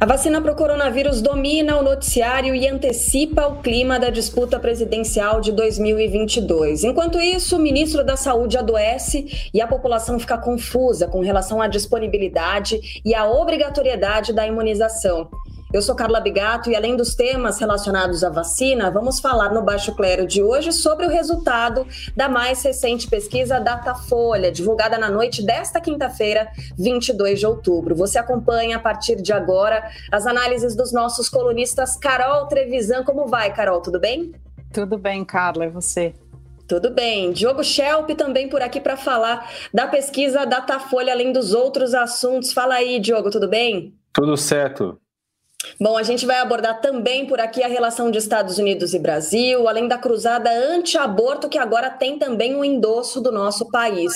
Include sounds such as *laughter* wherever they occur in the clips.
A vacina para o coronavírus domina o noticiário e antecipa o clima da disputa presidencial de 2022. Enquanto isso, o ministro da Saúde adoece e a população fica confusa com relação à disponibilidade e à obrigatoriedade da imunização. Eu sou Carla Bigato e além dos temas relacionados à vacina, vamos falar no Baixo Clero de hoje sobre o resultado da mais recente pesquisa Datafolha, divulgada na noite desta quinta-feira, 22 de outubro. Você acompanha a partir de agora as análises dos nossos colunistas Carol Trevisan. Como vai, Carol? Tudo bem? Tudo bem, Carla. E você? Tudo bem. Diogo Schelp também por aqui para falar da pesquisa Datafolha, além dos outros assuntos. Fala aí, Diogo, tudo bem? Tudo certo. Bom, a gente vai abordar também por aqui a relação de Estados Unidos e Brasil, além da cruzada anti-aborto, que agora tem também um endosso do nosso país.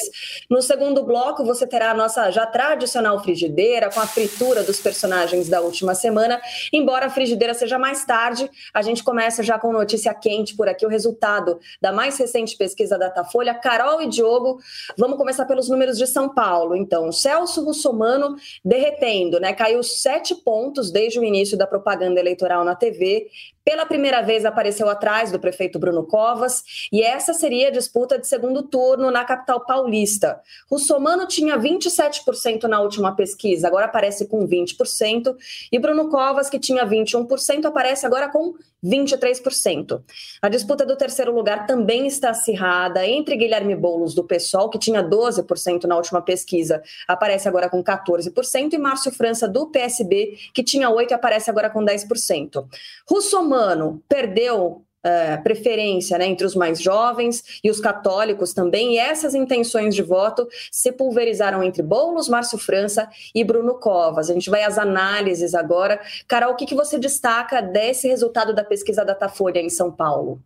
No segundo bloco, você terá a nossa já tradicional frigideira, com a fritura dos personagens da última semana. Embora a frigideira seja mais tarde, a gente começa já com notícia quente por aqui, o resultado da mais recente pesquisa da Datafolha. Carol e Diogo, vamos começar pelos números de São Paulo. Então, Celso Russomano derretendo, né? Caiu sete pontos desde o início início da propaganda eleitoral na TV, pela primeira vez apareceu atrás do prefeito Bruno Covas, e essa seria a disputa de segundo turno na capital paulista. Russomano tinha 27% na última pesquisa, agora aparece com 20%, e Bruno Covas, que tinha 21%, aparece agora com 23%. A disputa do terceiro lugar também está acirrada entre Guilherme Boulos, do PSOL, que tinha 12% na última pesquisa, aparece agora com 14%, e Márcio França, do PSB, que tinha 8% e aparece agora com 10%. Russomano perdeu Uh, preferência né, entre os mais jovens e os católicos também, e essas intenções de voto se pulverizaram entre Boulos, Márcio França e Bruno Covas. A gente vai às análises agora. Carol, o que, que você destaca desse resultado da pesquisa Datafolha em São Paulo?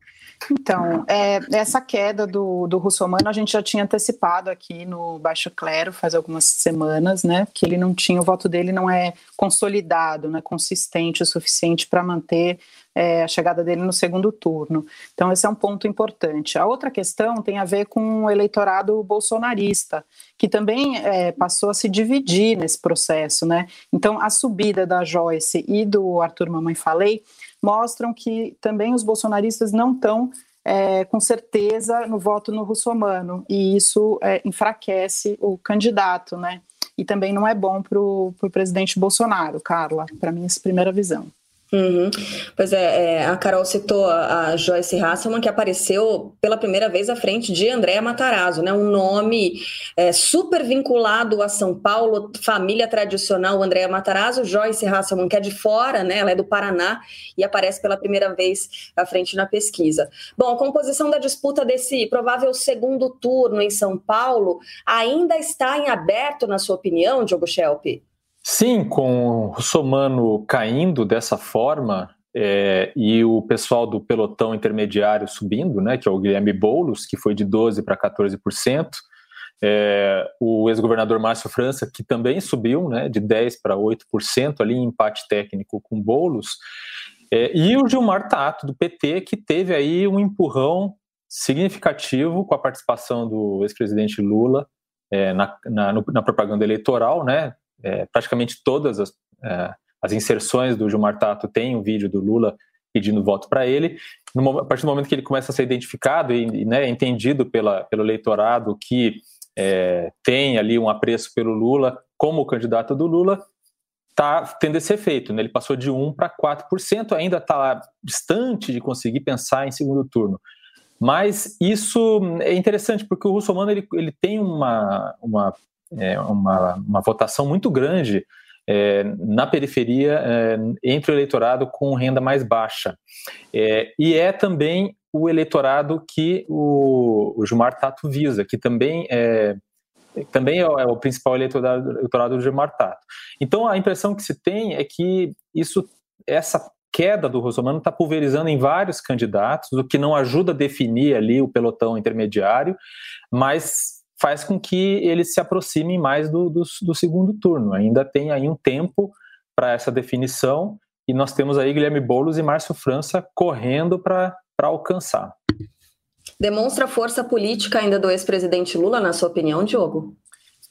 Então, é, essa queda do, do russomano a gente já tinha antecipado aqui no Baixo Clero faz algumas semanas, né? Que ele não tinha, o voto dele não é consolidado, não é consistente o suficiente para manter é, a chegada dele no segundo turno. Então, esse é um ponto importante. A outra questão tem a ver com o eleitorado bolsonarista, que também é, passou a se dividir nesse processo, né? Então, a subida da Joyce e do Arthur Mamãe Falei mostram que também os bolsonaristas não estão é, com certeza no voto no russomano, e isso é, enfraquece o candidato, né? E também não é bom para o presidente Bolsonaro, Carla, para mim, essa primeira visão. Uhum. Pois é, é, a Carol citou a, a Joyce Hasselman, que apareceu pela primeira vez à frente de Andréa Matarazzo, né? um nome é, super vinculado a São Paulo, família tradicional Andréa Matarazzo, Joyce Hasselman, que é de fora, né? ela é do Paraná e aparece pela primeira vez à frente na pesquisa. Bom, a composição da disputa desse provável segundo turno em São Paulo ainda está em aberto, na sua opinião, Diogo Schelp? Sim, com o Russomano caindo dessa forma é, e o pessoal do pelotão intermediário subindo, né, que é o Guilherme Boulos, que foi de 12% para 14%, é, o ex-governador Márcio França, que também subiu né, de 10% para 8% ali em empate técnico com Boulos, é, e o Gilmar Tato, do PT, que teve aí um empurrão significativo com a participação do ex-presidente Lula é, na, na, no, na propaganda eleitoral, né, é, praticamente todas as, é, as inserções do Gilmar Tato têm um vídeo do Lula pedindo voto para ele. No, a partir do momento que ele começa a ser identificado e né, entendido pela, pelo eleitorado que é, tem ali um apreço pelo Lula como candidato do Lula, está tendo esse efeito. Né? Ele passou de 1% para 4%, ainda está distante de conseguir pensar em segundo turno. Mas isso é interessante, porque o Russomano ele, ele tem uma, uma é, uma, uma votação muito grande é, na periferia é, entre o eleitorado com renda mais baixa. É, e é também o eleitorado que o, o Gilmar Tato visa, que também é, também é o, é principal eleitorado, eleitorado do Gilmar Tato. Então a impressão que se tem é que isso, essa queda do Russomano está pulverizando em vários candidatos, o que não ajuda a definir ali o pelotão intermediário, mas faz com que eles se aproximem mais do, do, do segundo turno. Ainda tem aí um tempo para essa definição e nós temos aí Guilherme Boulos e Márcio França correndo para alcançar. Demonstra força política ainda do ex-presidente Lula, na sua opinião, Diogo?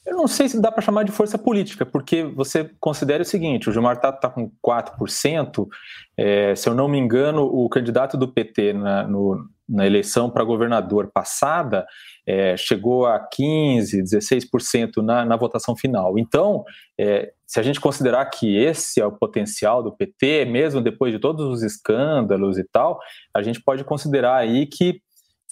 Eu não sei se dá para chamar de força política, porque você considera o seguinte: o Gilmar Tato está com 4%. É, se eu não me engano, o candidato do PT na, no, na eleição para governador passada é, chegou a 15%, 16% na, na votação final. Então, é, se a gente considerar que esse é o potencial do PT, mesmo depois de todos os escândalos e tal, a gente pode considerar aí que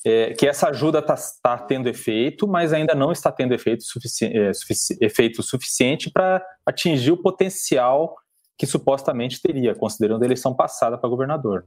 é, que essa ajuda está tá tendo efeito, mas ainda não está tendo efeito, sufici é, sufici efeito suficiente para atingir o potencial que supostamente teria, considerando a eleição passada para governador.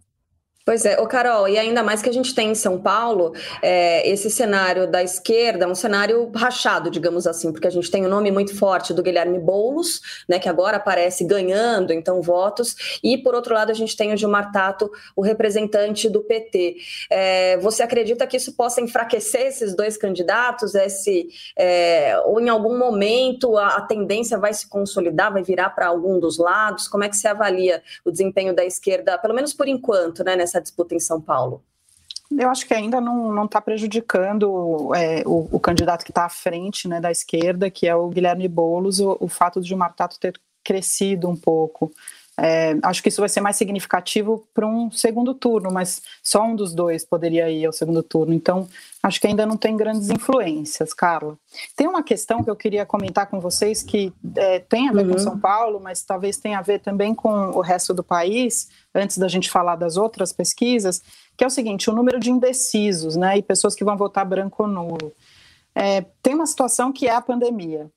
Pois é, o Carol, e ainda mais que a gente tem em São Paulo é, esse cenário da esquerda, um cenário rachado, digamos assim, porque a gente tem o um nome muito forte do Guilherme Boulos, né, que agora aparece ganhando então votos, e por outro lado a gente tem o Gilmar Tato, o representante do PT. É, você acredita que isso possa enfraquecer esses dois candidatos? Esse, é, ou em algum momento a, a tendência vai se consolidar, vai virar para algum dos lados? Como é que você avalia o desempenho da esquerda, pelo menos por enquanto, né, nessa essa disputa em São Paulo? Eu acho que ainda não está prejudicando é, o, o, candidato que está à frente né, da esquerda, que é o Guilherme Boulos, o, o fato de o Martato ter crescido um pouco. É, acho que isso vai ser mais significativo para um segundo turno, mas só um dos dois poderia ir ao segundo turno. Então, acho que ainda não tem grandes influências, Carla. Tem uma questão que eu queria comentar com vocês que é, tem a ver uhum. com São Paulo, mas talvez tenha a ver também com o resto do país, antes da gente falar das outras pesquisas, que é o seguinte: o número de indecisos, né, e pessoas que vão votar branco ou nulo. É, tem uma situação que é a pandemia.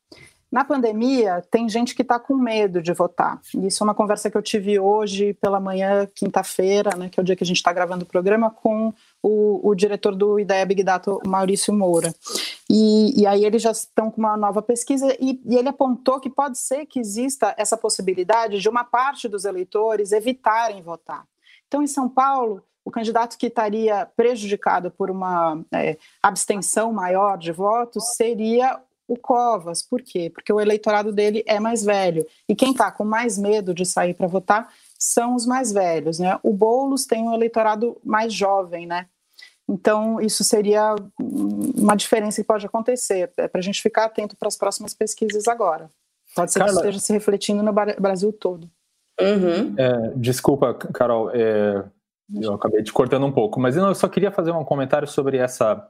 Na pandemia, tem gente que está com medo de votar. Isso é uma conversa que eu tive hoje pela manhã, quinta-feira, né, que é o dia que a gente está gravando o programa, com o, o, diretor do Ideia Big Data, Maurício Moura. E, e aí eles já estão com uma nova pesquisa e, e, ele apontou que pode ser que exista essa possibilidade de uma parte dos eleitores evitarem votar. Então, em São Paulo, o candidato que estaria prejudicado por uma é, abstenção maior de votos seria o Covas. Por quê? Porque o eleitorado dele é mais velho. E quem está com mais medo de sair para votar são os mais velhos. Né? O Boulos tem um eleitorado mais jovem, né? Então, isso seria uma diferença que pode acontecer. É para a gente ficar atento para as próximas pesquisas agora. Pode ser Carla, que esteja se refletindo no Brasil todo. Uhum. É, desculpa, Carol, é, eu acabei te cortando um pouco, mas eu só queria fazer um comentário sobre essa,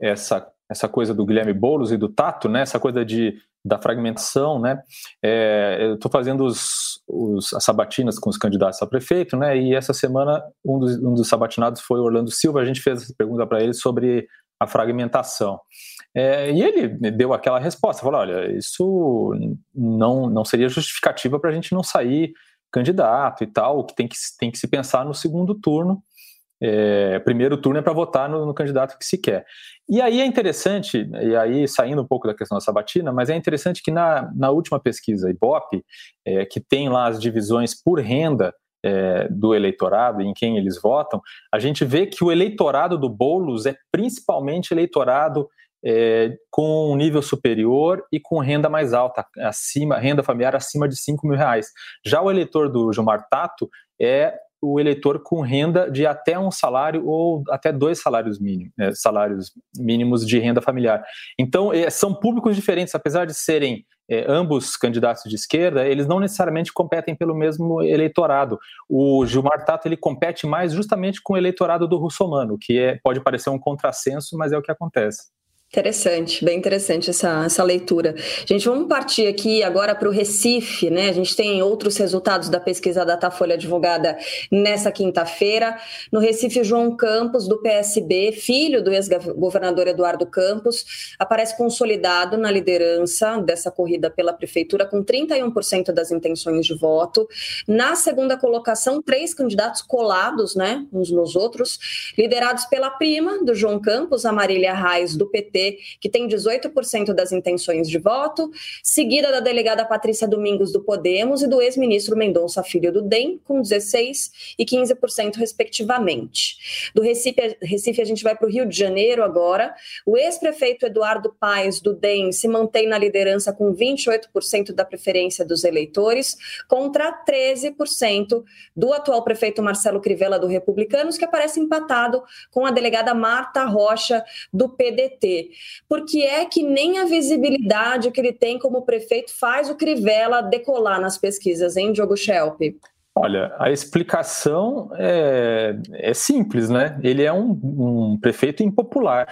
essa essa coisa do Guilherme Boulos e do Tato, né? Essa coisa de, da fragmentação, né? É, eu estou fazendo os, os, as sabatinas com os candidatos a prefeito, né? E essa semana um dos, um dos sabatinados foi Orlando Silva. A gente fez essa pergunta para ele sobre a fragmentação. É, e ele deu aquela resposta, falou, olha, isso não, não seria justificativa para a gente não sair candidato e tal, que tem que, tem que se pensar no segundo turno, é, primeiro turno é para votar no, no, candidato que se quer. E aí é interessante, e aí saindo um pouco da questão da sabatina, mas é interessante que na, na última pesquisa Ibope, é, que tem lá as divisões por renda é, do eleitorado, em quem eles votam, a gente vê que o eleitorado do Boulos é principalmente eleitorado é, com um nível superior e com renda mais alta, acima, renda familiar acima de 5 mil reais. Já o eleitor do Gilmar Tato é o eleitor com renda de até um salário ou até dois salários mínimos, né, salários mínimos de renda familiar. Então, é, são públicos diferentes, apesar de serem é, ambos candidatos de esquerda, eles não necessariamente competem pelo mesmo eleitorado. O Gilmar Tato ele compete mais justamente com o eleitorado do russomano, que é, pode parecer um contrassenso, mas é o que acontece. Interessante, bem interessante essa, essa leitura. Gente, vamos partir aqui agora para o Recife, né? A gente tem outros resultados da pesquisa Datafolha divulgada nessa quinta-feira. No Recife, João Campos, do PSB, filho do ex-governador Eduardo Campos, aparece consolidado na liderança dessa corrida pela prefeitura, com 31% das intenções de voto. Na segunda colocação, três candidatos colados, né? Uns nos outros, liderados pela prima do João Campos, a Marília Reis, do PT Que tem 18% das intenções de voto, seguida da delegada Patrícia Domingos do Podemos e do ex-ministro Mendonça Filho do DEM, com 16% e 15%, respectivamente. Do Recife, Recife a gente vai para o Rio de Janeiro agora. O ex-prefeito Eduardo Paes, do DEM, se mantém na liderança com 28% da preferência dos eleitores, contra 13% do atual prefeito Marcelo Crivella, do Republicanos, que aparece empatado com a delegada Marta Rocha, do PDT. Por que é que nem a visibilidade que ele tem como prefeito faz o Crivella decolar nas pesquisas, hein, Diogo Schelp? Olha, a explicação é, é simples, né? Ele é um, um prefeito impopular.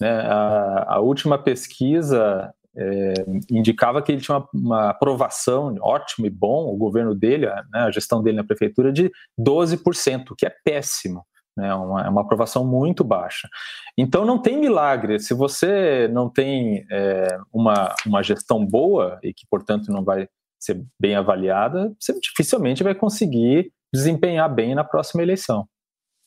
Né? A, a última pesquisa é, indicava que ele tinha uma, uma, aprovação ótimo e bom, o governo dele, a, né, a gestão dele na prefeitura, de 12%, que é péssimo. Né, uma, é uma aprovação muito baixa. Então não tem milagre. Se você não tem é, uma, uma gestão boa e que, portanto, não vai ser bem avaliada, você dificilmente vai conseguir desempenhar bem na próxima eleição.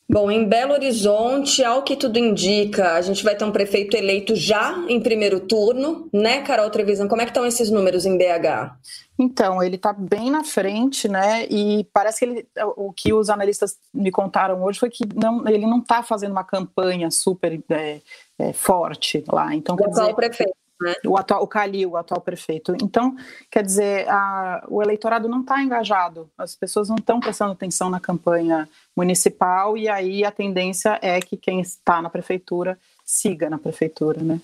Bom, em Belo Horizonte, ao que tudo indica, a gente vai ter um prefeito eleito já em primeiro turno, né, Carol Trevisan? Como é que estão esses números em BH? Então, ele está bem na frente, né? E parece que ele, o que os analistas me contaram hoje foi que não, ele não está fazendo uma campanha super é, é, forte lá. Então, quer dizer, prefeito. Né? O atual, o Calil, o atual prefeito. Então, quer dizer, a, o eleitorado não está engajado, as pessoas não estão prestando atenção na campanha municipal e aí a tendência é que quem está na prefeitura siga na prefeitura, né?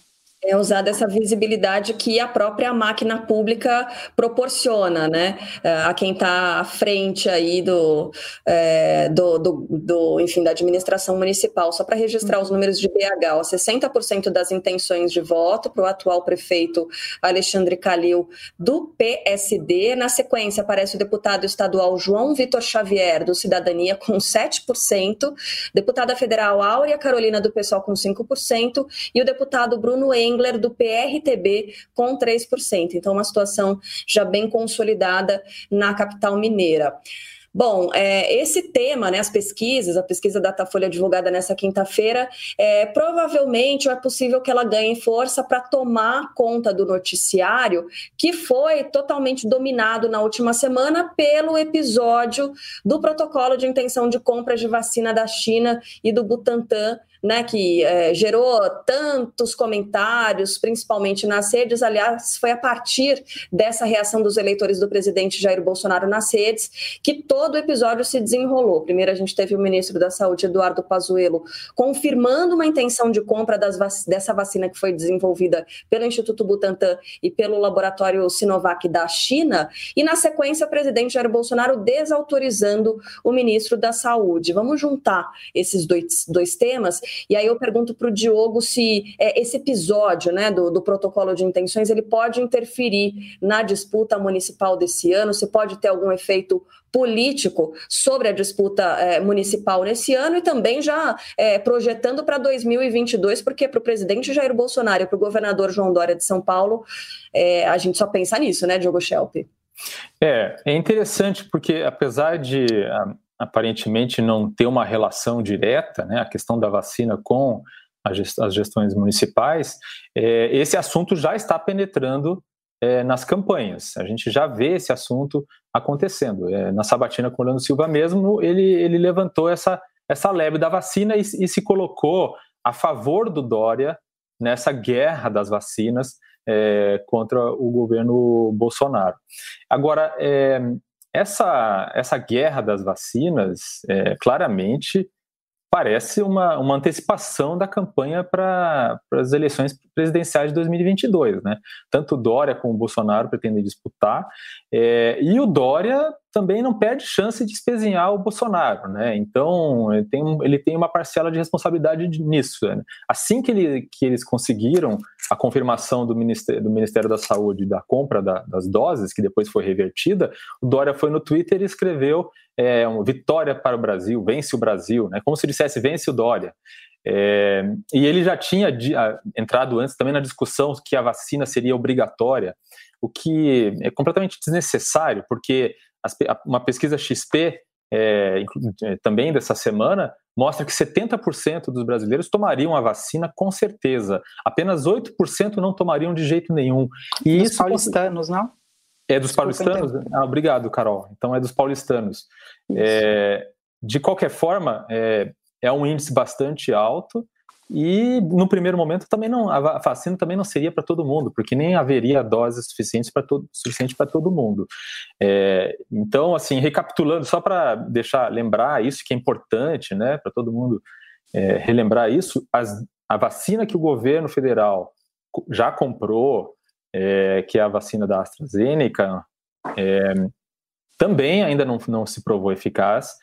É usada essa visibilidade que a própria máquina pública proporciona, né, é, a quem está à frente aí do, é, do, do, do, enfim, da administração municipal. Só para registrar os números de BH, ó, 60% das intenções de voto para o atual prefeito Alexandre Calil do PSD. Na sequência aparece o deputado estadual João Vitor Xavier do Cidadania com 7%, deputada federal Áurea Carolina do PSOL com 5% e o deputado Bruno Engler Engler do PRTB com 3%. Então, uma situação já bem consolidada na capital mineira. Bom, é, esse tema, né, as pesquisas, a pesquisa Datafolha divulgada nessa quinta-feira, é, provavelmente é possível que ela ganhe força para tomar conta do noticiário, que foi totalmente dominado na última semana pelo episódio do protocolo de intenção de compra de vacina da China e do Butantan né, que é, gerou tantos comentários, principalmente nas redes. Aliás, foi a partir dessa reação dos eleitores do presidente Jair Bolsonaro nas redes que todo o episódio se desenrolou. Primeiro, a gente teve o ministro da Saúde, Eduardo Pazuello, confirmando uma intenção de compra vac dessa vacina que foi desenvolvida pelo Instituto Butantan e pelo laboratório Sinovac da China. E, na sequência, o presidente Jair Bolsonaro desautorizando o ministro da Saúde. Vamos juntar esses dois, dois temas e aí eu pergunto para o Diogo se é, esse episódio né, do, do protocolo de intenções ele pode interferir na disputa municipal desse ano, se pode ter algum efeito político sobre a disputa é, municipal nesse ano e também já é, projetando para 2022, porque para o presidente Jair Bolsonaro e para o governador João Dória de São Paulo, é, a gente só pensa nisso, né, Diogo Schelp? É, é interessante porque apesar de aparentemente não ter uma relação direta, né, a questão da vacina com as gestões municipais, é, esse assunto já está penetrando é, nas campanhas. A gente já vê esse assunto acontecendo. É, na sabatina com o Orlando Silva mesmo, ele, ele levantou essa, essa leve da vacina e, e se colocou a favor do Dória nessa guerra das vacinas é, contra o governo Bolsonaro. Agora, é, essa, essa guerra das vacinas, é, claramente, parece uma, uma antecipação da campanha para as eleições presidenciais de 2022. Né? Tanto Dória como o Bolsonaro pretendem disputar, é, e o Dória também não perde chance de espezinhar o Bolsonaro. Né? Então, ele tem, ele tem uma parcela de responsabilidade nisso. Né? Assim que, ele, que eles conseguiram a confirmação do Ministério, do Ministério da Saúde da compra da, das doses, que depois foi revertida, o Dória foi no Twitter e escreveu é, uma vitória para o Brasil, vence o Brasil, né? como se dissesse vence o Dória. É, e ele já tinha entrado antes também na discussão que a vacina seria obrigatória, o que é completamente desnecessário, porque uma pesquisa XP é, é também dessa semana, mostra que 70% dos brasileiros tomariam a vacina com certeza. Apenas 8% não tomariam de jeito nenhum. E dos isso paulistanos, não? É dos Desculpa, paulistanos? Ah, obrigado, Carol. Então é dos paulistanos. É, de qualquer forma, é, é um índice bastante alto e no primeiro momento também não a vacina também não seria para todo mundo, porque nem haveria doses suficientes para todo suficiente para todo mundo. É, então, assim, recapitulando só para deixar lembrar isso que é importante, né, para todo mundo é, relembrar isso, as, a vacina que o governo federal já comprou, é, que é a vacina da AstraZeneca, é, também ainda não, não se provou eficaz,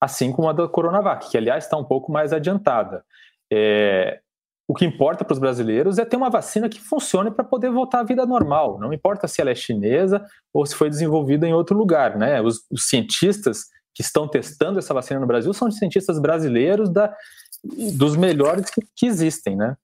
assim como a da Coronavac, que aliás está um pouco mais adiantada. É, o que importa para os brasileiros é ter uma vacina que funcione para poder voltar à vida normal. Não importa se ela é chinesa ou se foi desenvolvida em outro lugar, né? Os, os cientistas que estão testando essa vacina no Brasil são cientistas brasileiros da, dos melhores que, que existem, né?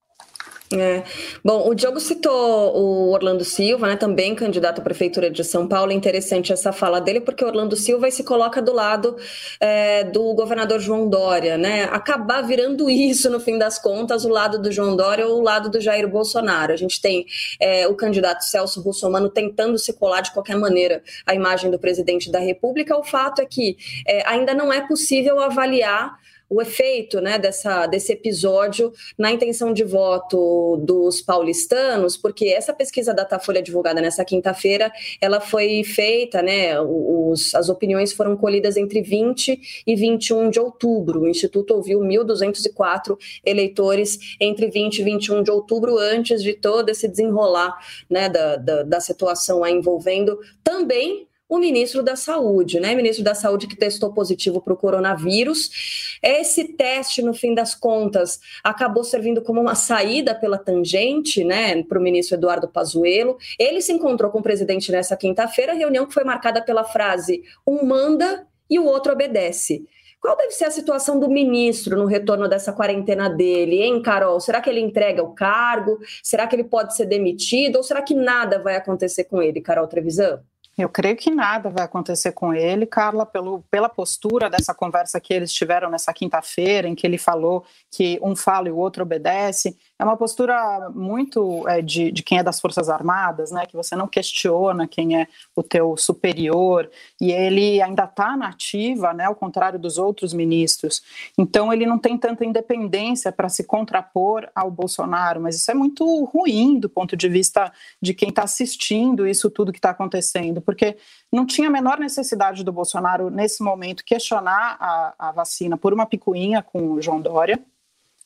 É. Bom, o Diogo citou o Orlando Silva, né, também candidato à Prefeitura de São Paulo. Interessante essa fala dele, porque Orlando Silva se coloca do lado é, do governador João Dória, né? Acabar virando isso, no fim das contas, o lado do João Dória ou o lado do Jair Bolsonaro. A gente tem é, o candidato Celso Russomano tentando se colar de qualquer maneira a imagem do presidente da República. O fato é que é, ainda não é possível avaliar o efeito né, dessa, desse episódio na intenção de voto dos paulistanos, porque essa pesquisa Datafolha divulgada nessa quinta-feira, ela foi feita, né, os, as opiniões foram colhidas entre 20 e 21 de outubro. O Instituto ouviu 1.204 eleitores entre 20 e 21 de outubro, antes de todo esse desenrolar né, da, da, da situação envolvendo também o ministro da Saúde, né? Ministro da Saúde que testou positivo para o coronavírus. Esse teste, no fim das contas, acabou servindo como uma saída pela tangente, né, para o ministro Eduardo Pazuello. Ele se encontrou com o presidente nessa quinta-feira, reunião que foi marcada pela frase: um manda e o outro obedece. Qual deve ser a situação do ministro no retorno dessa quarentena dele, hein, Carol? Será que ele entrega o cargo? Será que ele pode ser demitido? Ou será que nada vai acontecer com ele, Carol Trevisan? Eu creio que nada vai acontecer com ele, Carla, pelo, pela postura dessa conversa que eles tiveram nessa quinta-feira, em que ele falou que um fala e o outro obedece é uma postura muito é, de, de quem é das Forças Armadas, né? Que você não questiona quem é o teu superior e ele ainda está na ativa, né? Ao contrário dos outros ministros. Então ele não tem tanta independência para se contrapor ao Bolsonaro, mas isso é muito ruim do ponto de vista de quem está assistindo isso tudo que está acontecendo, porque não tinha a menor necessidade do Bolsonaro nesse momento questionar a, a vacina por uma picuinha com o João Dória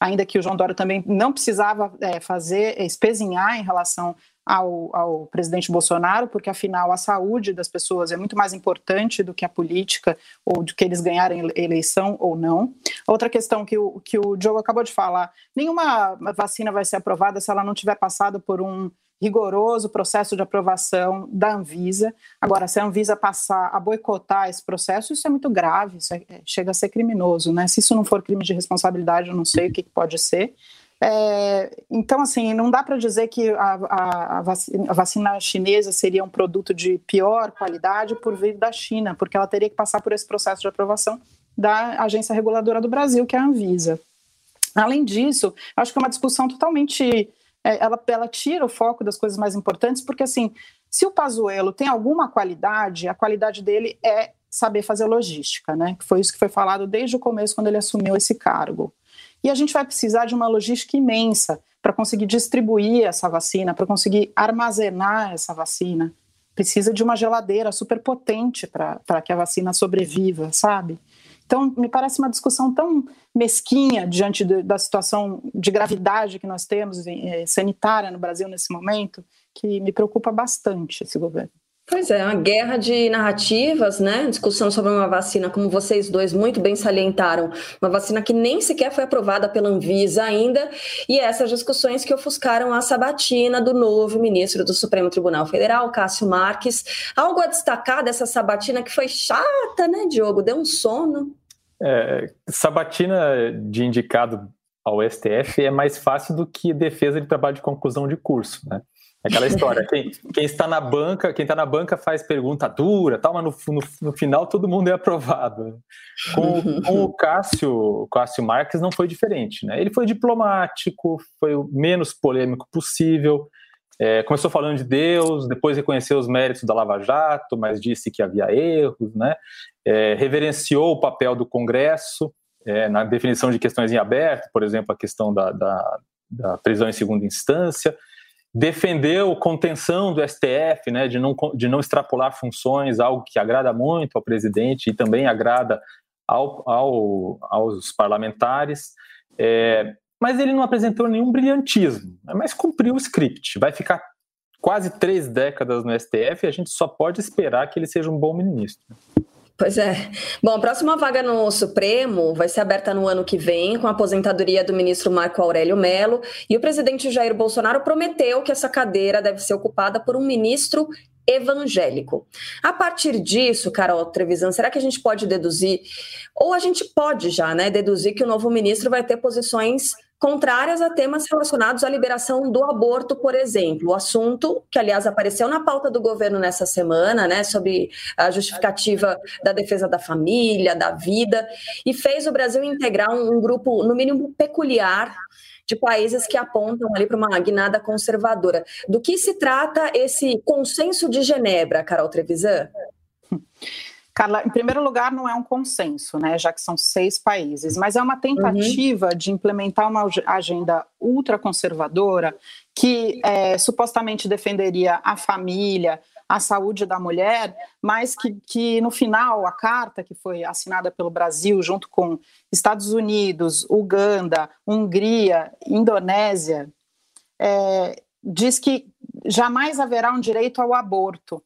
ainda que o João Dória também não precisava é, fazer, espezinhar em relação ao, ao, presidente Bolsonaro, porque afinal a saúde das pessoas é muito mais importante do que a política ou do que eles ganharem eleição ou não. Outra questão que o, que o Diogo acabou de falar: nenhuma vacina vai ser aprovada se ela não tiver passado por um rigoroso processo de aprovação da Anvisa. Agora, se a Anvisa passar a boicotar esse processo, isso é muito grave, isso é, é chega a ser criminoso, né? Se isso não for crime de responsabilidade, eu não sei o que, que pode ser. É, então, assim, não dá para dizer que a, a, a, vacina, a, vacina, chinesa seria um produto de pior qualidade por vir da China, porque ela teria que passar por esse processo de aprovação da agência reguladora do Brasil, que é a Anvisa. Além disso, acho que é uma discussão totalmente é, ela, ela tira o foco das coisas mais importantes, porque assim, se o Pazuello tem alguma qualidade, a qualidade dele é saber fazer logística, né? Foi isso que foi falado desde o começo quando ele assumiu esse cargo. E a gente vai precisar de uma logística imensa para conseguir distribuir essa vacina, para conseguir armazenar essa vacina. Precisa de uma geladeira super potente para que a vacina sobreviva, sabe? Então, me parece uma discussão tão mesquinha diante de, da situação de gravidade que nós temos eh, sanitária no Brasil nesse momento, que me preocupa bastante esse governo. Pois é, uma guerra de narrativas, né? Discussão sobre uma vacina, como vocês dois muito bem salientaram, uma vacina que nem sequer foi aprovada pela Anvisa ainda, e essas discussões que ofuscaram a sabatina do novo ministro do Supremo Tribunal Federal, Cássio Marques. Algo a destacar dessa sabatina que foi chata, né, Diogo? Deu um sono. É, sabatina de indicado ao STF é mais fácil do que defesa de trabalho de conclusão de curso, né? Aquela história, quem, quem, está na banca, quem está na banca faz pergunta dura, tal, mas no, no, no final todo mundo é aprovado. Com, com, o Cássio, Cássio Marques não foi diferente, né? Ele foi diplomático, foi o menos polêmico possível. É, começou falando de Deus, depois reconheceu os méritos da Lava Jato, mas disse que havia erros, né? É, reverenciou o papel do Congresso é, na definição de questões em aberto, por exemplo, a questão da, da, da prisão em segunda instância defendeu contenção do STF, né, de não, de não extrapolar funções, algo que agrada muito ao presidente e também agrada ao, ao, aos parlamentares. É, mas ele não apresentou nenhum brilhantismo, né, mas cumpriu o script. Vai ficar quase três décadas no STF e a gente só pode esperar que ele seja um bom ministro. Pois é. Bom, a próxima vaga no Supremo vai ser aberta no ano que vem, com a aposentadoria do ministro Marco Aurélio Melo. E o presidente Jair Bolsonaro prometeu que essa cadeira deve ser ocupada por um ministro evangélico. A partir disso, Carol Trevisan, será que a gente pode deduzir, ou a gente pode já, né, deduzir que o novo ministro vai ter posições contrárias a temas relacionados à liberação do aborto, por exemplo. O assunto, que aliás apareceu na pauta do governo nessa semana, né, sobre a justificativa da defesa da família, da vida, e fez o Brasil integrar um, grupo, no mínimo, peculiar de países que apontam ali para uma guinada conservadora. Do que se trata esse consenso de Genebra, Carol Trevisan? *laughs* Carla, em primeiro lugar, não é um consenso, né, já que são seis países, mas é uma tentativa uhum. de implementar uma agenda ultraconservadora que é, supostamente defenderia a família, a saúde da mulher, mas que, que no final a carta que foi assinada pelo Brasil junto com Estados Unidos, Uganda, Hungria, Indonésia, é, diz que jamais haverá um direito ao aborto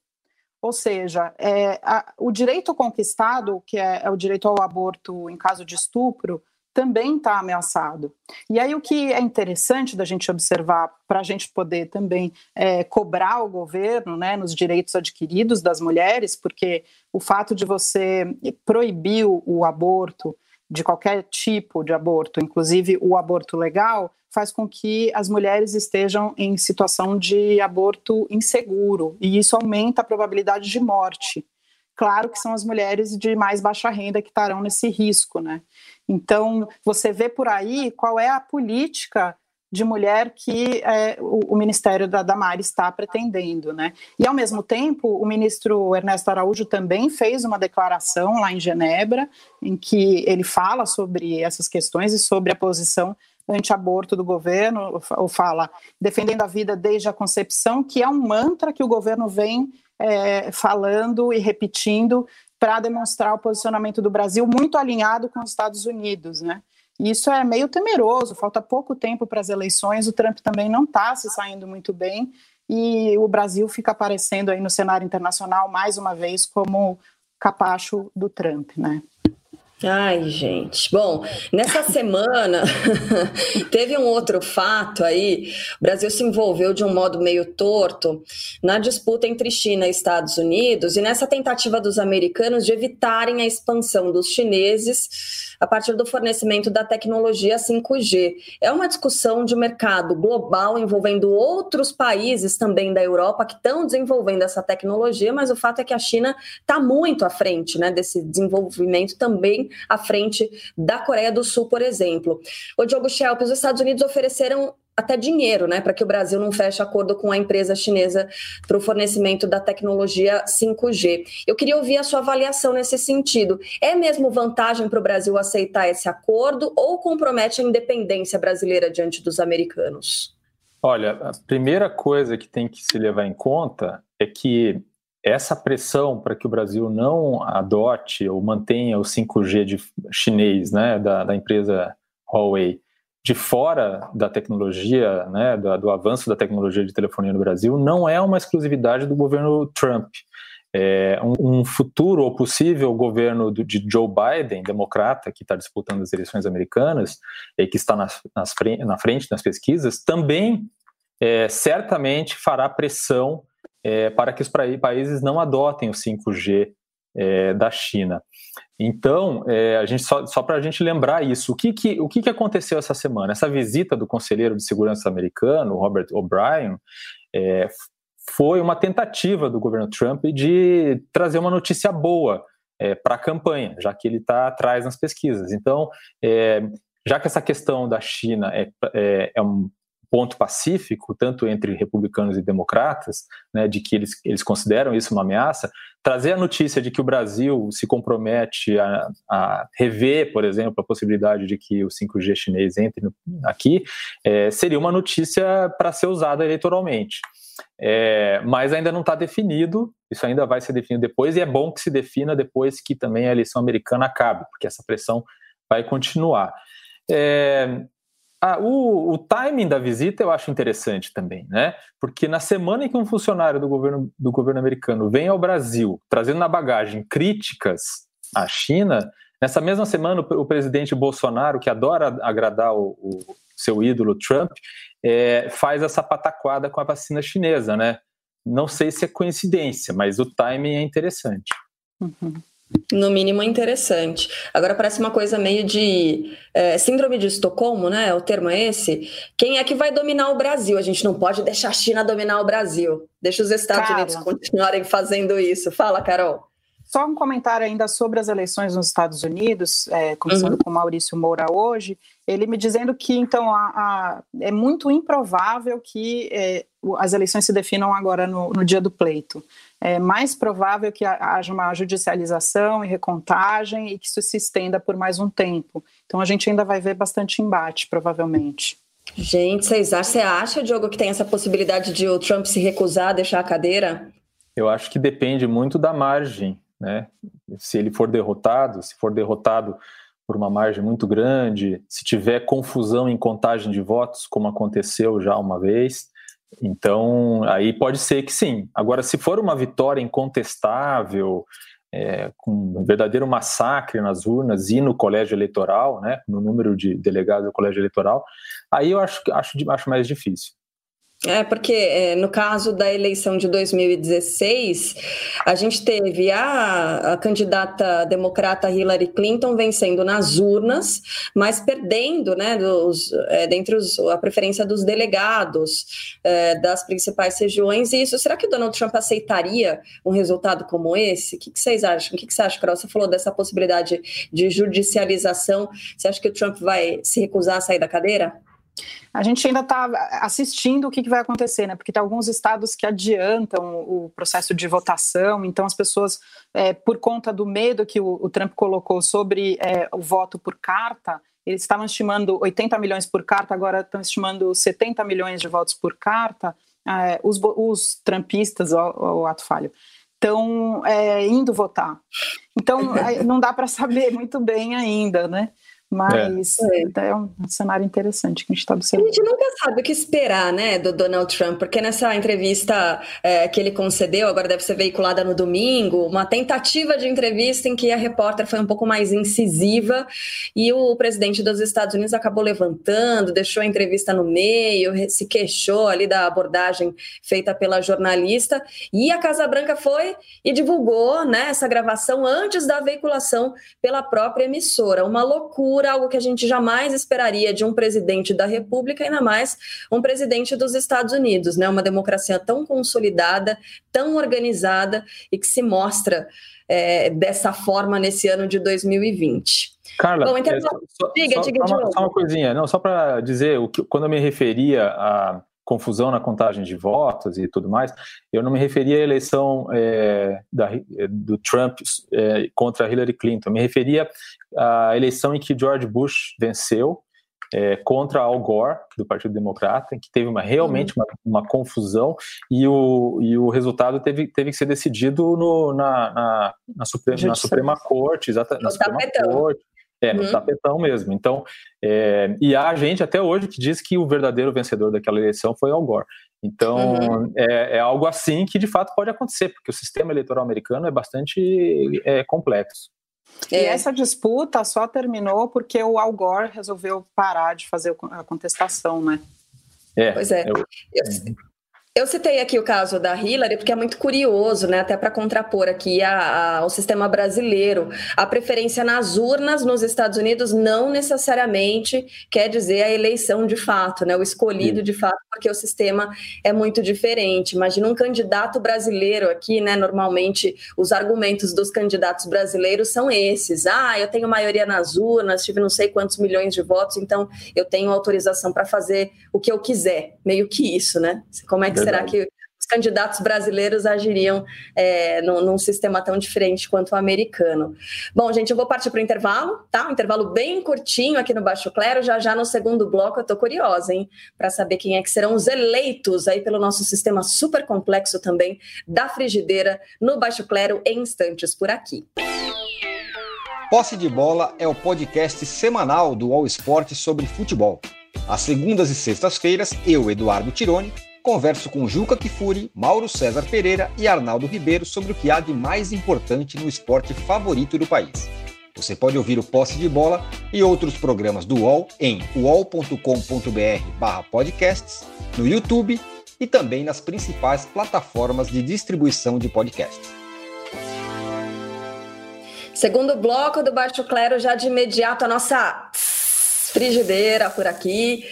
ou seja, é, a, o direito conquistado, que é, é, o direito ao aborto em caso de estupro, também está ameaçado. E aí o que é interessante da gente observar, para a gente poder também é, cobrar o governo né, nos direitos adquiridos das mulheres, porque o fato de você proibir o aborto, de qualquer tipo de aborto, inclusive o aborto legal, faz com que as mulheres estejam em situação de aborto inseguro e isso aumenta a probabilidade de morte. Claro que são as mulheres de mais baixa renda que estarão nesse risco, né? Então, você vê por aí qual é a política de mulher que é, o, o, Ministério da Damares está pretendendo, né? E ao mesmo tempo, o ministro Ernesto Araújo também fez uma declaração lá em Genebra, em que ele fala sobre essas questões e sobre a posição anti-aborto do governo, ou fala defendendo a vida desde a concepção, que é um mantra que o governo vem é, falando e repetindo para demonstrar o posicionamento do Brasil muito alinhado com os Estados Unidos, né? E isso é meio temeroso, falta pouco tempo para as eleições, o Trump também não está se saindo muito bem, e o Brasil fica aparecendo aí no cenário internacional mais uma vez como capacho do Trump, né? Ai, gente. Bom, nessa *laughs* semana *laughs* teve um outro fato aí. O Brasil se envolveu de um modo meio torto na disputa entre China e Estados Unidos e nessa tentativa dos americanos de evitarem a expansão dos chineses a partir do fornecimento da tecnologia 5G. É uma discussão de mercado global envolvendo outros países também da Europa que estão desenvolvendo essa tecnologia, mas o fato é que a China está muito à frente né, desse desenvolvimento, também à frente da Coreia do Sul, por exemplo. O Diogo Schelp, os Estados Unidos ofereceram até dinheiro, né, para que o Brasil não feche acordo com a empresa chinesa para o fornecimento da tecnologia 5G. Eu queria ouvir a sua avaliação nesse sentido. É mesmo vantagem para o Brasil aceitar esse acordo ou compromete a independência brasileira diante dos americanos? Olha, a primeira coisa que tem que se levar em conta é que essa pressão para que o Brasil não adote ou mantenha o 5G de chinês, né, da, da empresa Huawei, de fora da tecnologia, né, do, do, avanço da tecnologia de telefonia no Brasil, não é uma exclusividade do governo Trump. É um, um futuro ou possível governo do, de Joe Biden, democrata, que está disputando as eleições americanas e que está nas, nas na frente nas pesquisas, também é, certamente fará pressão é, para que os países não adotem o 5G é, da China. Então, é, a gente só, só para a gente lembrar isso, o que, que, o que, que aconteceu essa semana? Essa visita do conselheiro de segurança americano, Robert O'Brien, é, foi uma tentativa do governo Trump de trazer uma notícia boa é, para a campanha, já que ele está atrás nas pesquisas. Então, é, já que essa questão da China é, é, é um ponto pacífico, tanto entre republicanos e democratas, né, de que eles, eles consideram isso uma ameaça, trazer a notícia de que o Brasil se compromete a, a rever, por exemplo, a possibilidade de que o 5G chinês entre aqui, é, seria uma notícia para ser usada eleitoralmente. É, mas ainda não está definido, isso ainda vai ser definido depois, e é bom que se defina depois que também a eleição americana acabe, porque essa pressão vai continuar. É, ah, o, o, timing da visita eu acho interessante também, né? Porque na semana em que um funcionário do governo, do governo americano vem ao Brasil trazendo na bagagem críticas à China, nessa mesma semana o, o presidente Bolsonaro, que adora agradar o, o seu ídolo Trump, é, faz essa pataquada com a vacina chinesa, né? Não sei se é coincidência, mas o timing é interessante. Uhum. No mínimo interessante. Agora parece uma coisa meio de é, síndrome de Estocolmo, né? O termo é esse. Quem é que vai dominar o Brasil? A gente não pode deixar a China dominar o Brasil. Deixa os Estados Carla. Unidos continuarem fazendo isso. Fala, Carol. Só um comentário ainda sobre as eleições nos Estados Unidos, é, começando uhum. com Maurício Moura hoje, ele me dizendo que então a, a, é muito improvável que é, as eleições se definam agora no, no dia do pleito é mais provável que haja uma judicialização e recontagem e que isso se estenda por mais um tempo. Então a gente ainda vai ver bastante embate, provavelmente. Gente, vocês acham, você acha, Diogo, que tem essa possibilidade de o Trump se recusar a deixar a cadeira? Eu acho que depende muito da margem, né? Se ele for derrotado, se for derrotado por uma margem muito grande, se tiver confusão em contagem de votos, como aconteceu já uma vez, então, aí pode ser que sim. Agora, se for uma vitória incontestável, é, com um verdadeiro massacre nas urnas e no colégio eleitoral, né, no número de delegados do colégio eleitoral, aí eu acho, acho, acho mais difícil. É, porque é, no caso da eleição de 2016, a gente teve a, a, candidata democrata Hillary Clinton vencendo nas urnas, mas perdendo, né, dos, é, os, a preferência dos delegados é, das principais regiões. E isso, será que o Donald Trump aceitaria um resultado como esse? O que, que vocês acham? O que, que você acha, Carol? Você falou dessa possibilidade de judicialização. Você acha que o Trump vai se recusar a sair da cadeira? A gente ainda está assistindo o que, que, vai acontecer, né? Porque tem alguns estados que adiantam o processo de votação, então as pessoas, é, por conta do medo que o, o Trump colocou sobre é, o voto por carta, eles estavam estimando 80 milhões por carta, agora estão estimando 70 milhões de votos por carta. É, os, os trumpistas, o, ato falho, estão é, indo votar. Então, não dá para saber muito bem ainda, né? Mas é. é. um cenário interessante que a gente está observando. A gente nunca sabe o que esperar, né, do Donald Trump, porque nessa entrevista é, que ele concedeu, agora deve ser veiculada no domingo, uma tentativa de entrevista em que a repórter foi um pouco mais incisiva e o presidente dos Estados Unidos acabou levantando, deixou a entrevista no meio, se queixou ali da abordagem feita pela jornalista e a Casa Branca foi e divulgou né, essa gravação antes da veiculação pela própria emissora. Uma loucura algo que a gente jamais esperaria de um presidente da República, ainda mais um presidente dos Estados Unidos, né? Uma democracia tão consolidada, tão organizada e que se mostra é, dessa forma nesse ano de 2020. Carla, Bom, então, é, só, diga, só, diga só, uma, só uma coisinha, não, só para dizer, o que, quando eu me referia a confusão na contagem de votos e tudo mais, eu não me referia à eleição é, da, do Trump é, contra Hillary Clinton, eu me referia à eleição em que George Bush venceu é, contra Al Gore, do Partido Democrata, em que teve uma, realmente uhum. uma, uma, confusão e o, e o resultado teve, teve que ser decidido no, na, na, na, Suprema, na Suprema Corte, exatamente, na Suprema Corte, é, no uhum. tapetão mesmo. Então, é, e há gente até hoje que diz que o verdadeiro vencedor daquela eleição foi Al Gore. Então, uhum. é, é, algo assim que de fato pode acontecer, porque o sistema eleitoral americano é bastante é, complexo. E é. essa disputa só terminou porque o Al Gore resolveu parar de fazer a contestação, né? É, pois é. Eu, eu, citei aqui o caso da Hillary porque é muito curioso, né? Até para contrapor aqui a, a, ao sistema brasileiro. A preferência nas urnas nos Estados Unidos não necessariamente quer dizer a eleição de fato, né? O escolhido de fato, porque o sistema é muito diferente. Imagina um candidato brasileiro aqui, né? Normalmente os argumentos dos candidatos brasileiros são esses: ah, eu tenho maioria nas urnas, tive não sei quantos milhões de votos, então eu tenho autorização para fazer o que eu quiser. Meio que isso, né? Como é que será que os candidatos brasileiros agiriam é, num, num, sistema tão diferente quanto o americano. Bom, gente, eu vou partir para o intervalo, tá? Um intervalo bem curtinho aqui no Baixo Clero. Já já no segundo bloco eu tô curiosa, hein? Para saber quem é que serão os eleitos aí pelo nosso sistema super complexo também da frigideira no Baixo Clero em instantes por aqui. Posse de Bola é o podcast semanal do All Sport sobre futebol. Às segundas e sextas-feiras, eu, Eduardo Tironi, converso com Juca Kifuri, Mauro César Pereira e Arnaldo Ribeiro sobre o que há de mais importante no esporte favorito do país. Você pode ouvir o Posse de Bola e outros programas do UOL em uol.com.br/podcasts, no YouTube e também nas principais plataformas de distribuição de podcasts. Segundo bloco do Baixo Clero, já de imediato a nossa frigideira por aqui.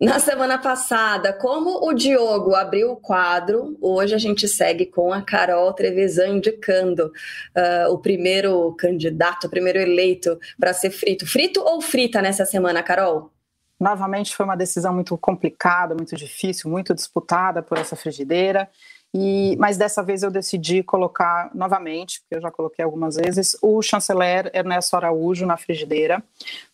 Na semana passada, como o Diogo abriu o quadro, hoje a gente segue com a Carol Trevisan indicando uh, o primeiro candidato, o primeiro eleito para ser frito. Frito ou frita nessa semana, Carol? Novamente foi uma decisão muito complicada, muito difícil, muito disputada por essa frigideira. E, mas dessa vez eu decidi colocar novamente, porque eu já coloquei algumas vezes, o chanceler Ernesto Araújo na frigideira,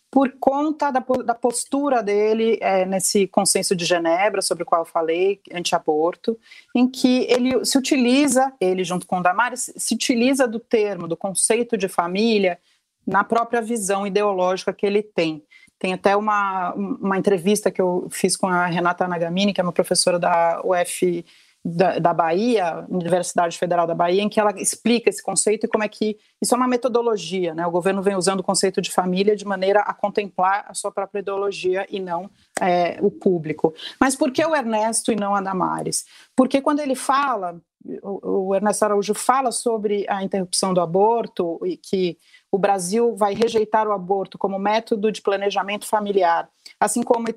por conta da, da postura dele é, nesse consenso de Genebra, sobre o qual eu falei, anti-aborto, em que ele se utiliza, ele junto com o Damares, se utiliza do termo, do conceito de família, na própria visão ideológica que ele tem. Tem até uma, uma entrevista que eu fiz com a Renata Nagamini, que é uma professora da UF da, da, Bahia, Universidade Federal da Bahia, em que ela explica esse conceito e como é que isso é uma metodologia, né? O governo vem usando o conceito de família de maneira a contemplar a sua própria ideologia e não é, o público. Mas por que o Ernesto e não a Damares? Porque quando ele fala, o, o Ernesto Araújo fala sobre a interrupção do aborto e que o Brasil vai rejeitar o aborto como método de planejamento familiar assim como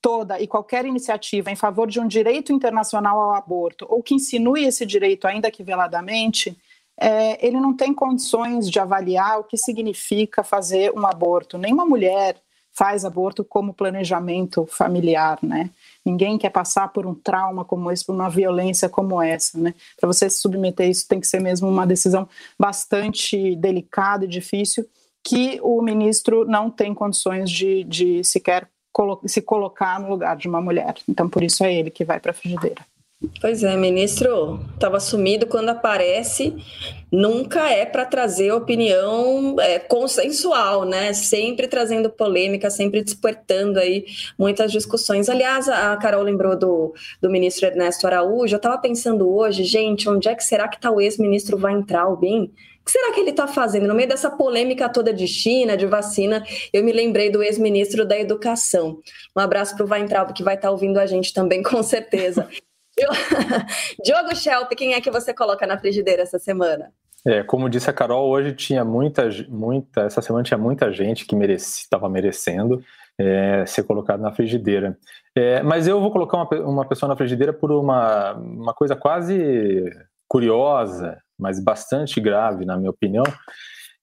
toda e qualquer iniciativa em favor de um direito internacional ao aborto, ou que insinue esse direito, ainda que veladamente, é, ele não tem condições de avaliar o que significa fazer um aborto. Nenhuma mulher faz aborto como planejamento familiar, né? Ninguém quer passar por um trauma como esse, por uma violência como essa, né? Para você se submeter isso tem que ser mesmo uma decisão bastante delicada e difícil que o ministro não tem condições de, de sequer se colocar no lugar de uma mulher. Então, por isso é ele que vai para a frigideira. Pois é, ministro estava sumido quando aparece, nunca é para trazer opinião é, consensual, né? Sempre trazendo polêmica, sempre despertando aí muitas discussões. Aliás, a Carol lembrou do, do ministro Ernesto Araújo. Eu estava pensando hoje, gente, onde é que será que tal ex-ministro vai entrar? O que será que ele está fazendo? No meio dessa polêmica toda de China, de vacina, eu me lembrei do ex-ministro da Educação. Um abraço para o Weintraub, que vai estar tá ouvindo a gente também, *laughs* com certeza. *laughs* Diogo Schelp, quem é que você coloca na frigideira essa semana? É, como disse a Carol, hoje tinha muita, muita, essa semana tinha muita gente que estava merecendo é, ser colocado na frigideira. É, mas eu vou colocar uma, uma pessoa na frigideira por uma, uma coisa quase curiosa, mas bastante grave, na minha opinião,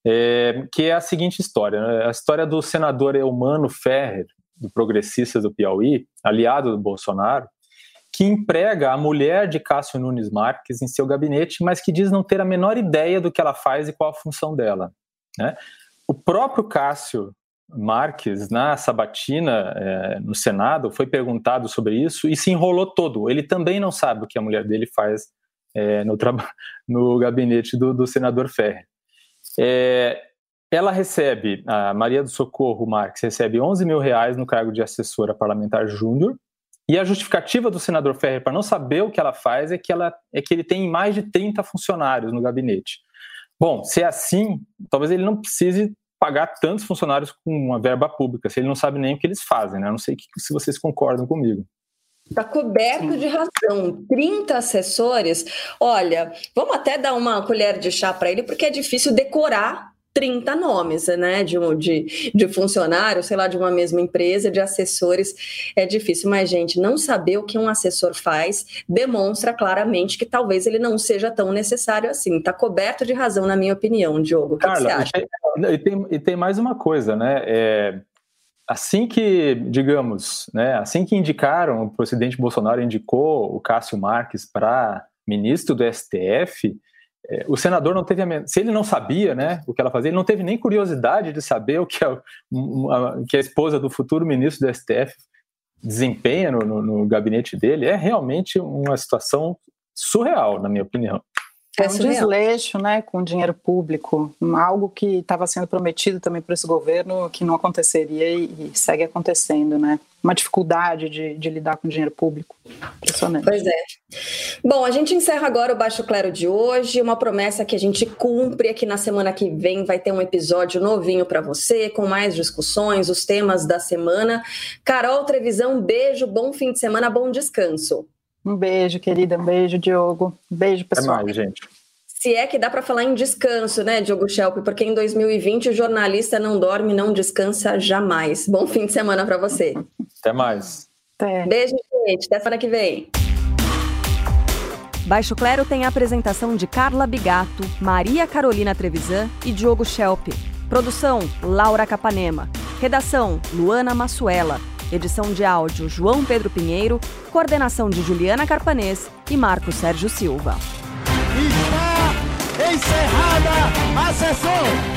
é, que é a seguinte história: né? a história do senador Eumano Ferrer, do Progressistas do Piauí, aliado do Bolsonaro, que emprega a mulher de Cássio Nunes Marques em seu gabinete, mas que diz não ter a menor ideia do que ela faz e qual a função dela. Né? O próprio Cássio Marques, na sabatina é, no Senado, foi perguntado sobre isso e se enrolou todo. Ele também não sabe o que a mulher dele faz é, no, *laughs* no gabinete do, do senador Ferrer. É, ela recebe, a Maria do Socorro Marques recebe 11 mil reais no cargo de assessora parlamentar júnior, e a justificativa do senador Ferrer para não saber o que ela faz é que, ela, é que ele tem mais de 30 funcionários no gabinete. Bom, se é assim, talvez ele não precise pagar tantos funcionários com uma verba pública, se ele não sabe nem o que eles fazem, né? Eu não sei se vocês concordam comigo. Está coberto Sim. de razão. 30 assessores. Olha, vamos até dar uma colher de chá para ele, porque é difícil decorar 30 nomes, né, de, de, de funcionários, sei lá, de uma mesma empresa, de assessores, é difícil. Mas, gente, não saber o que um assessor faz demonstra claramente que talvez ele não seja tão necessário assim. Está coberto de razão, na minha opinião, Diogo. O que, Carla, você acha? E tem, e tem mais uma coisa, né? É, assim que, digamos, né, assim que indicaram, o presidente Bolsonaro indicou o Cássio Marques para ministro do STF, é, o senador não teve a, se ele não sabia né, o que ela fazia, ele não teve nem curiosidade de saber o que a, que a esposa do futuro ministro do STF desempenha no, no, no gabinete dele. É realmente uma situação surreal, na minha opinião. É um desleixo, né, com dinheiro público, algo que estava sendo prometido também para esse governo que não aconteceria e, e, segue acontecendo, né? Uma dificuldade de, de, lidar com dinheiro público. Impressionante. Pois é. Bom, a gente encerra agora o Baixo Clero de hoje, uma promessa que a gente cumpre aqui na semana que vem vai ter um episódio novinho para você, com mais discussões, os temas da semana. Carol Trevisão, beijo, bom fim de semana, bom descanso. Um beijo, querida. Um beijo, Diogo. Um beijo, pessoal. Até mais, gente. Se é que dá para falar em descanso, né, Diogo Schelp? Porque em 2020 o jornalista não dorme, não descansa jamais. Bom fim de semana para você. Até mais. Até. Beijo, gente. Até semana que vem. Baixo Clero tem a apresentação de Carla Bigato, Maria Carolina Trevisan e Diogo Schelp. Produção: Laura Capanema. Redação: Luana Massuela. Edição de áudio João Pedro Pinheiro, coordenação de Juliana Carpanês e Marco Sérgio Silva. Está encerrada a sessão.